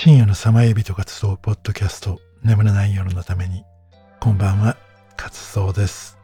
深夜のさまよい人が集うポッドキャスト眠れない夜のために。こんばんは活動です。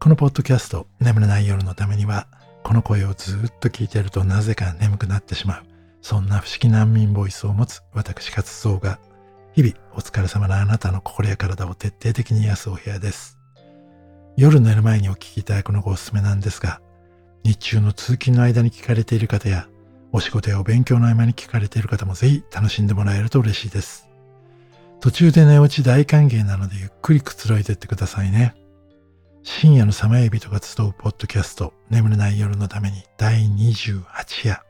このポッドキャスト眠れない夜のためにはこの声をずっと聞いてるとなぜか眠くなってしまう。そんな不思議難民ボイスを持つ私活動が日々お疲れ様なあなたの心や体を徹底的に癒すお部屋です。夜寝る前にお聞きいただくのがおすすめなんですが日中の通勤の間に聞かれている方やお仕事やお勉強の合間に聞かれている方もぜひ楽しんでもらえると嬉しいです。途中で寝落ち大歓迎なのでゆっくりくつろいでってくださいね。深夜のさまよい人が集うポッドキャスト眠れない夜のために第28夜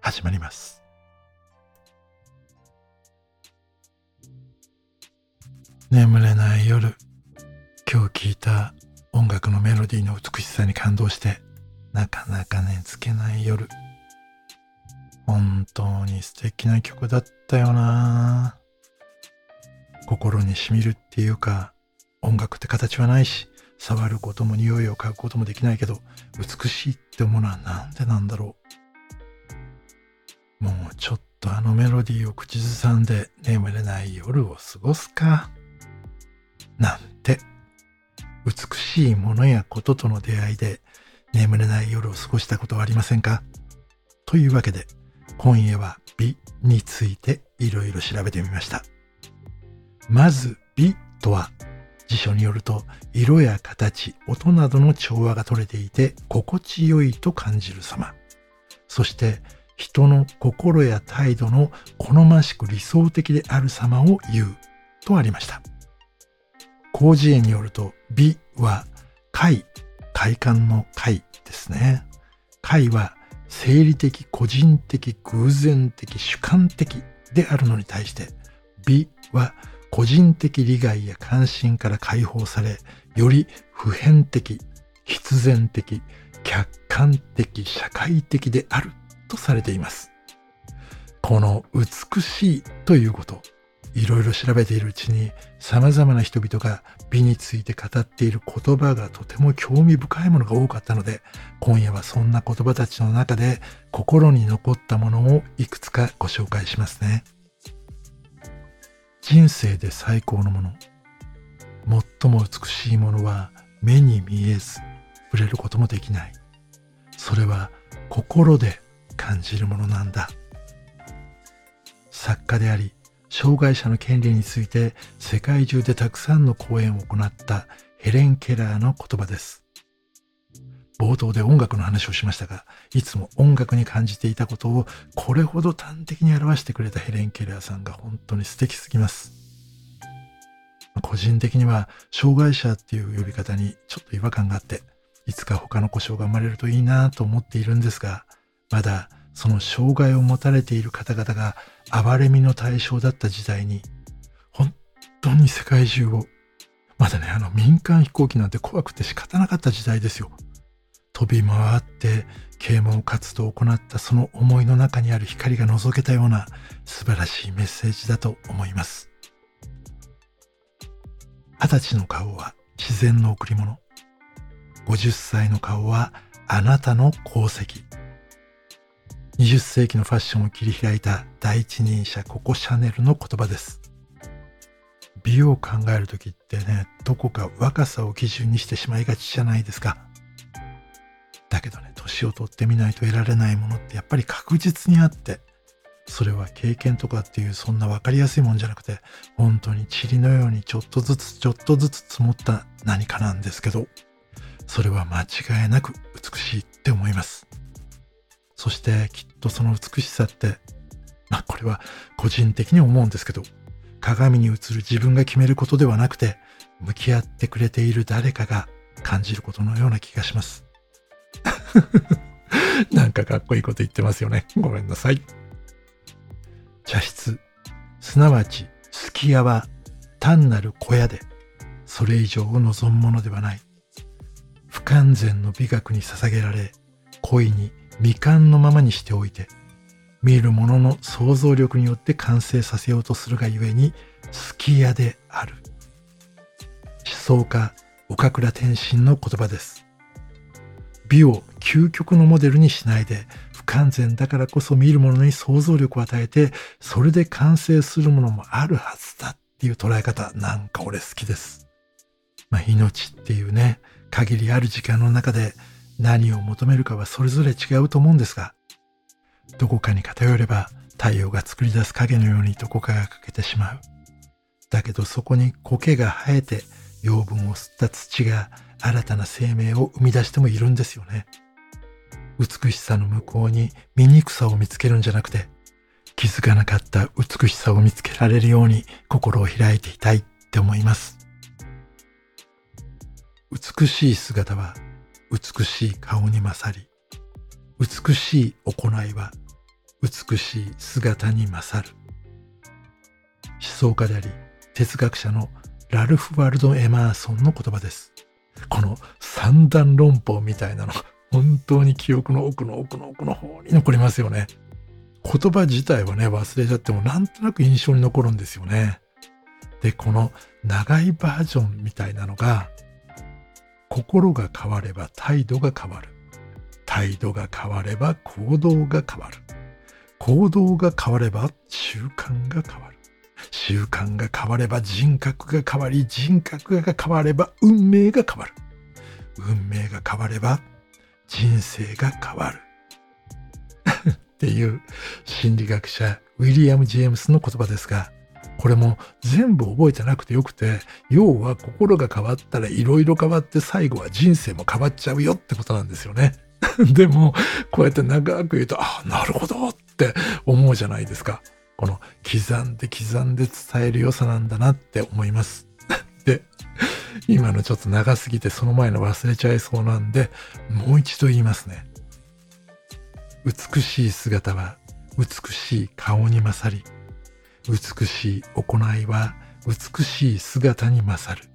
始まります。眠れない夜今日聞いた音楽のメロディーの美しさに感動してなかなか寝つけない夜本当に素敵な曲だったよな心にしみるっていうか、音楽って形はないし、触ることも匂いを嗅ぐこともできないけど、美しいって思うのはなんでなんだろう。もうちょっとあのメロディーを口ずさんで眠れない夜を過ごすか。なんて、美しいものやこととの出会いで眠れない夜を過ごしたことはありませんかというわけで、今夜は美についていろいろ調べてみました。まず美とは辞書によると色や形、音などの調和が取れていて心地よいと感じる様。そして人の心や態度の好ましく理想的である様を言うとありました。広辞苑によると美は快、快感の快ですね。快は生理的、個人的、偶然的、主観的であるのに対して、美は個人的利害や関心から解放され、より普遍的、必然的、客観的、社会的であるとされています。この美しいということ、いろいろ調べているうちに様々な人々が美について語っている言葉がとても興味深いものが多かったので、今夜はそんな言葉たちの中で心に残ったものをいくつかご紹介しますね。人生で最高のもの、最も美しいものは目に見えず触れることもできない。それは心で感じるものなんだ。作家であり、障害者の権利について世界中でたくさんの講演を行ったヘレン・ケラーの言葉です。冒頭で音楽の話をしましたが、いつも音楽に感じていたことをこれほど端的に表してくれたヘレン・ケラーさんが本当に素敵すぎます。個人的には障害者っていう呼び方にちょっと違和感があって、いつか他の故障が生まれるといいなと思っているんですが、まだその障害を持たれている方々が暴れ身の対象だった時代に、本当に世界中を、まだね、あの民間飛行機なんて怖くて仕方なかった時代ですよ。飛び回って啓蒙活動を行ったその思いの中にある光が覗けたような素晴らしいメッセージだと思います。二十歳の顔は自然の贈り物。50歳の顔はあなたの功績。20世紀のファッションを切り開いた第一人者ココ・シャネルの言葉です。美を考える時ってね、どこか若さを基準にしてしまいがちじゃないですか。だけどね、年を取ってみないと得られないものってやっぱり確実にあって、それは経験とかっていうそんな分かりやすいもんじゃなくて、本当に塵のようにちょっとずつちょっとずつ積もった何かなんですけど、それは間違いなく美しいって思います。そしてきっとその美しさって、まあこれは個人的に思うんですけど、鏡に映る自分が決めることではなくて、向き合ってくれている誰かが感じることのような気がします。なんかかっこいいこと言ってますよね。ごめんなさい。茶室、すなわち、すき家は単なる小屋で、それ以上を望むものではない。不完全の美学に捧げられ、恋に未完のままにしておいて、見る者のの想像力によって完成させようとするがゆえに、好き家である。思想家、岡倉天心の言葉です。美を究極のモデルにしないで、不完全だからこそ見るものに想像力を与えて、それで完成するものもあるはずだっていう捉え方、なんか俺好きです。まあ、命っていうね、限りある時間の中で何を求めるかはそれぞれ違うと思うんですが、どこかに偏れば太陽が作り出す影のようにどこかが欠けてしまう。だけどそこに苔が生えて養分を吸った土が新たな生命を生み出してもいるんですよね。美しさの向こうに醜さを見つけるんじゃなくて、気づかなかった美しさを見つけられるように心を開いていたいって思います。美しい姿は美しい顔に勝り、美しい行いは美しい姿に勝る。思想家であり、哲学者のラルフ・ワルド・エマーソンの言葉です。この三段論法みたいなの、本当に記憶の奥の奥の奥の方に残りますよね。言葉自体はね、忘れちゃってもなんとなく印象に残るんですよね。で、この長いバージョンみたいなのが、心が変われば態度が変わる。態度が変われば行動が変わる。行動が変われば習慣が変わる。習慣が変われば人格が変わり、人格が変われば運命が変わる。運命が変われば人生が変わる。っていう心理学者ウィリアム・ジェームスの言葉ですが、これも全部覚えてなくてよくて、要は心が変わったら色々変わって最後は人生も変わっちゃうよってことなんですよね。でも、こうやって長く言うと、あ、なるほどって思うじゃないですか。この刻んで刻んで伝える良さなんだなって思います。で、今のちょっと長すぎてその前の忘れちゃいそうなんで、もう一度言いますね。美しい姿は美しい顔に勝り、美しい行いは美しい姿に勝る。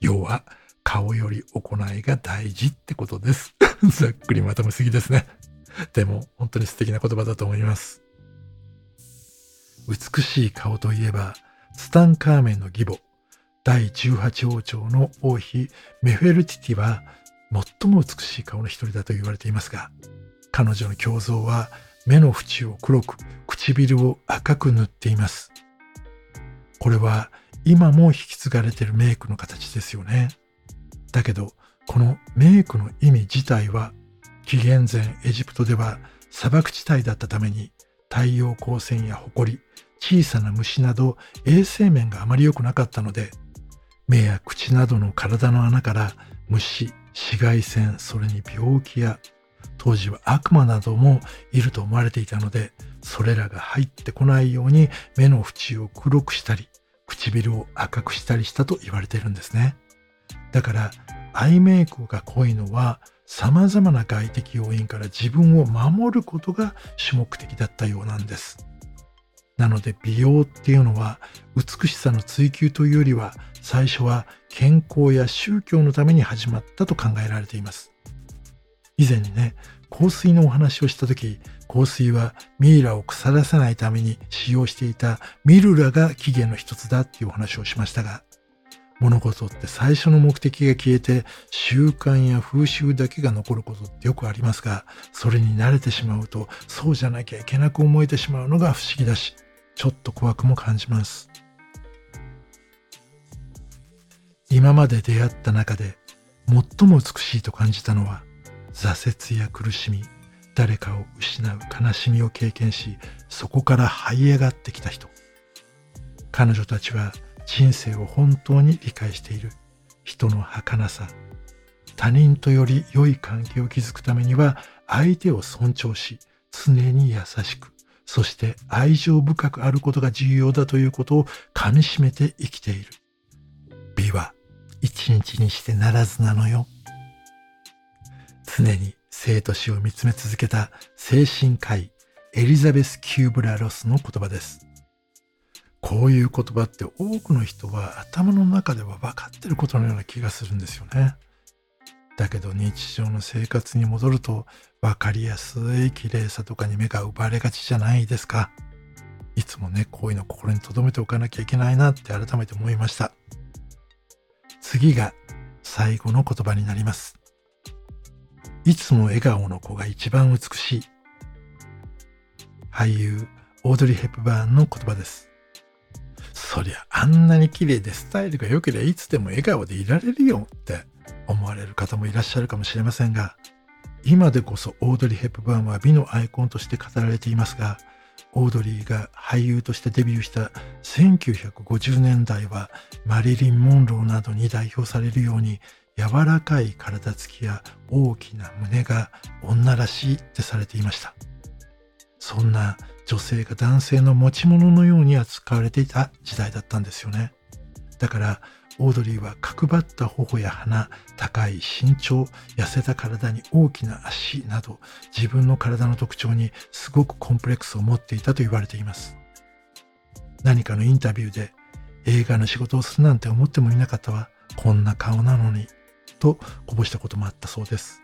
要は、顔より行いが大事ってことです。ざっくりまとめすぎですね。でも、本当に素敵な言葉だと思います。美しい顔といえば、ツタンカーメンの義母、第18王朝の王妃メフェルティティは最も美しい顔の一人だと言われていますが、彼女の胸像は目の縁を黒く、唇を赤く塗っています。これは今も引き継がれているメイクの形ですよね。だけど、このメイクの意味自体は、紀元前エジプトでは砂漠地帯だったために太陽光線や埃、小さな虫など衛生面があまり良くなかったので、目や口などの体の穴から虫、紫外線、それに病気や、当時は悪魔などもいると思われていたので、それらが入ってこないように目の縁を黒くしたり、唇を赤くしたりしたと言われているんですね。だから、アイメイクが濃いのは、様々な外的要因から自分を守ることが主目的だったようなんです。なので美容っていうのは美しさの追求というよりは最初は健康や宗教のために始まったと考えられています。以前にね、香水のお話をした時、香水はミイラを腐らせないために使用していたミルラが起源の一つだっていうお話をしましたが、物事って最初の目的が消えて習慣や風習だけが残ることってよくありますが、それに慣れてしまうとそうじゃなきゃいけなく思えてしまうのが不思議だし、ちょっと怖くも感じます。今まで出会った中で最も美しいと感じたのは挫折や苦しみ、誰かを失う悲しみを経験し、そこから這い上がってきた人。彼女たちは人生を本当に理解している人の儚さ。他人とより良い関係を築くためには相手を尊重し、常に優しく、そして愛情深くあることが重要だということを噛み締めて生きている。美は一日にしてならずなのよ。常に生と死を見つめ続けた精神科医エリザベス・キューブラ・ロスの言葉です。こういう言葉って多くの人は頭の中では分かってることのような気がするんですよね。だけど日常の生活に戻ると分かりやすい綺麗さとかに目が奪われがちじゃないですか。いつもね、こういうの心に留めておかなきゃいけないなって改めて思いました。次が最後の言葉になります。いつも笑顔の子が一番美しい。俳優オードリー・ヘップバーンの言葉です。そりゃあんなに綺麗でスタイルが良ければいつでも笑顔でいられるよって思われる方もいらっしゃるかもしれませんが、今でこそオードリー・ヘップバーンは美のアイコンとして語られていますが、オードリーが俳優としてデビューした1950年代はマリリン・モンローなどに代表されるように柔らかい体つきや大きな胸が女らしいってされていました。そんな女性が男性の持ち物のように扱われていた時代だったんですよね。だからオードリーは角張った頬や鼻、高い身長、痩せた体に大きな足など自分の体の特徴にすごくコンプレックスを持っていたと言われています。何かのインタビューで映画の仕事をするなんて思ってもいなかったわ。こんな顔なのに。とこぼしたこともあったそうです。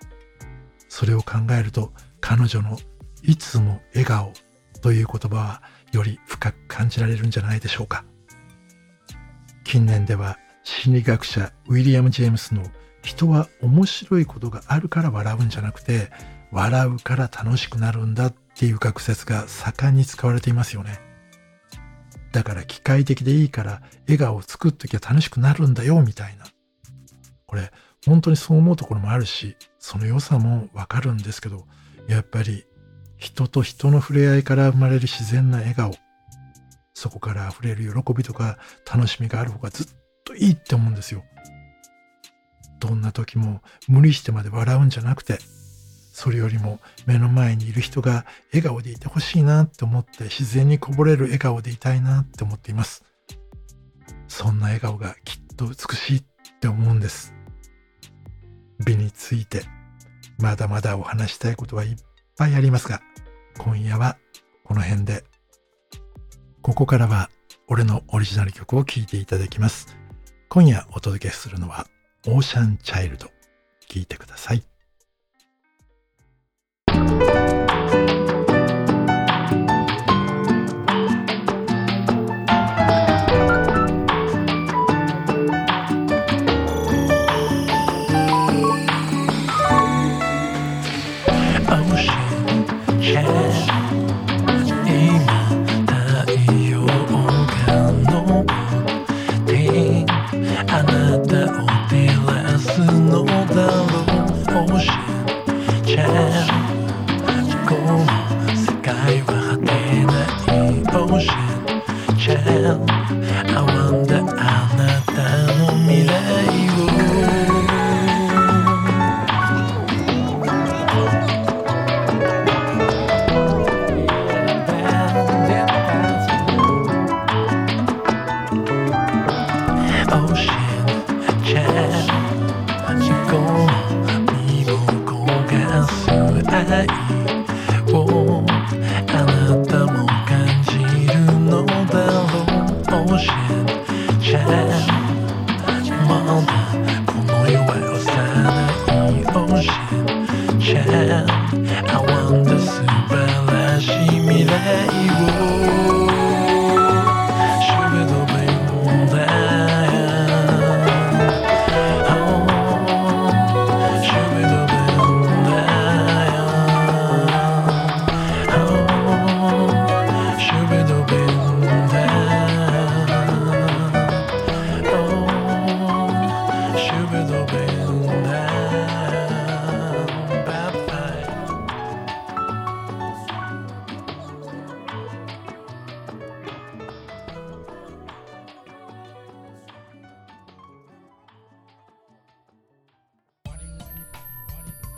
それを考えると彼女のいつも笑顔という言葉はより深く感じられるんじゃないでしょうか。近年では心理学者ウィリアム・ジェームスの人は面白いことがあるから笑うんじゃなくて笑うから楽しくなるんだっていう学説が盛んに使われていますよね。だから機械的でいいから笑顔を作っときゃ楽しくなるんだよみたいな。これ本当にそう思うところもあるしその良さもわかるんですけどやっぱり人と人の触れ合いから生まれる自然な笑顔そこから溢れる喜びとか楽しみがある方がずっといいって思うんですよ。どんな時も無理してまで笑うんじゃなくて、それよりも目の前にいる人が笑顔でいてほしいなって思って自然にこぼれる笑顔でいたいなって思っています。そんな笑顔がきっと美しいって思うんです。美についてまだまだお話したいことはいっぱいありますが、今夜はこの辺で。ここからは俺のオリジナル曲を聴いていただきます。今夜お届けするのはオーシャンチャイルド。聴いてください。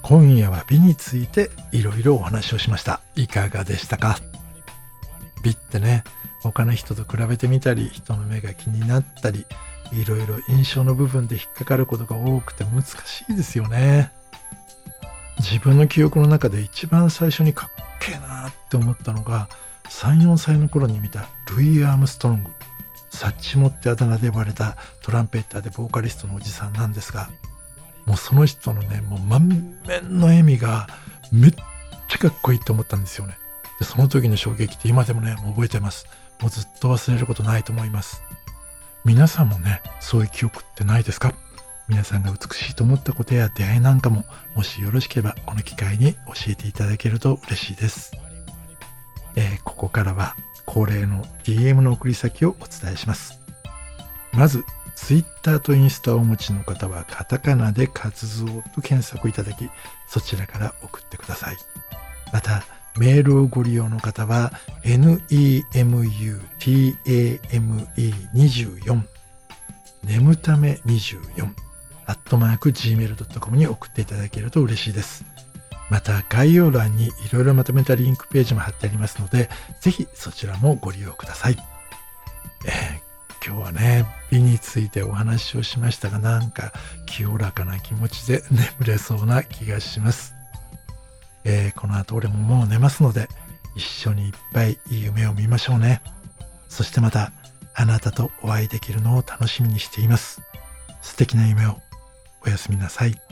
今夜は美についていろいろお話をしました。いかがでしたか？美ってね、他の人と比べてみたり、人の目が気になったり、いろいろ印象の部分で引っかかることが多くて難しいですよね。自分の記憶の中で一番最初にかっけえなって思ったのが、3、4歳の頃に見たルイ・アームストロング。サッチモってあだ名で呼ばれたトランペッターでボーカリストのおじさんなんですが、もうその人のね、もう満面の笑みがめっちゃかっこいいと思ったんですよね。で、その時の衝撃って今でもね、もう覚えてます。もうずっと忘れることないと思います。皆さんもね、そういう記憶ってないですか？皆さんが美しいと思ったことや出会いなんかも、もしよろしければこの機会に教えていただけると嬉しいです。えー、ここからは恒例の DM の送り先をお伝えします。まず、Twitter とインスタをお持ちの方はカタカナで活動と検索いただき、そちらから送ってください。また、メールをご利用の方は nemutame24 眠ため24アットマーク gmail.com に送っていただけると嬉しいです。また概要欄にいろいろまとめたリンクページも貼ってありますので、ぜひそちらもご利用ください。えー、今日はね、美についてお話をしましたが、なんか清らかな気持ちで眠れそうな気がします。えー、この後俺ももう寝ますので、一緒にいっぱいいい夢を見ましょうね。そしてまた、あなたとお会いできるのを楽しみにしています。素敵な夢をおやすみなさい。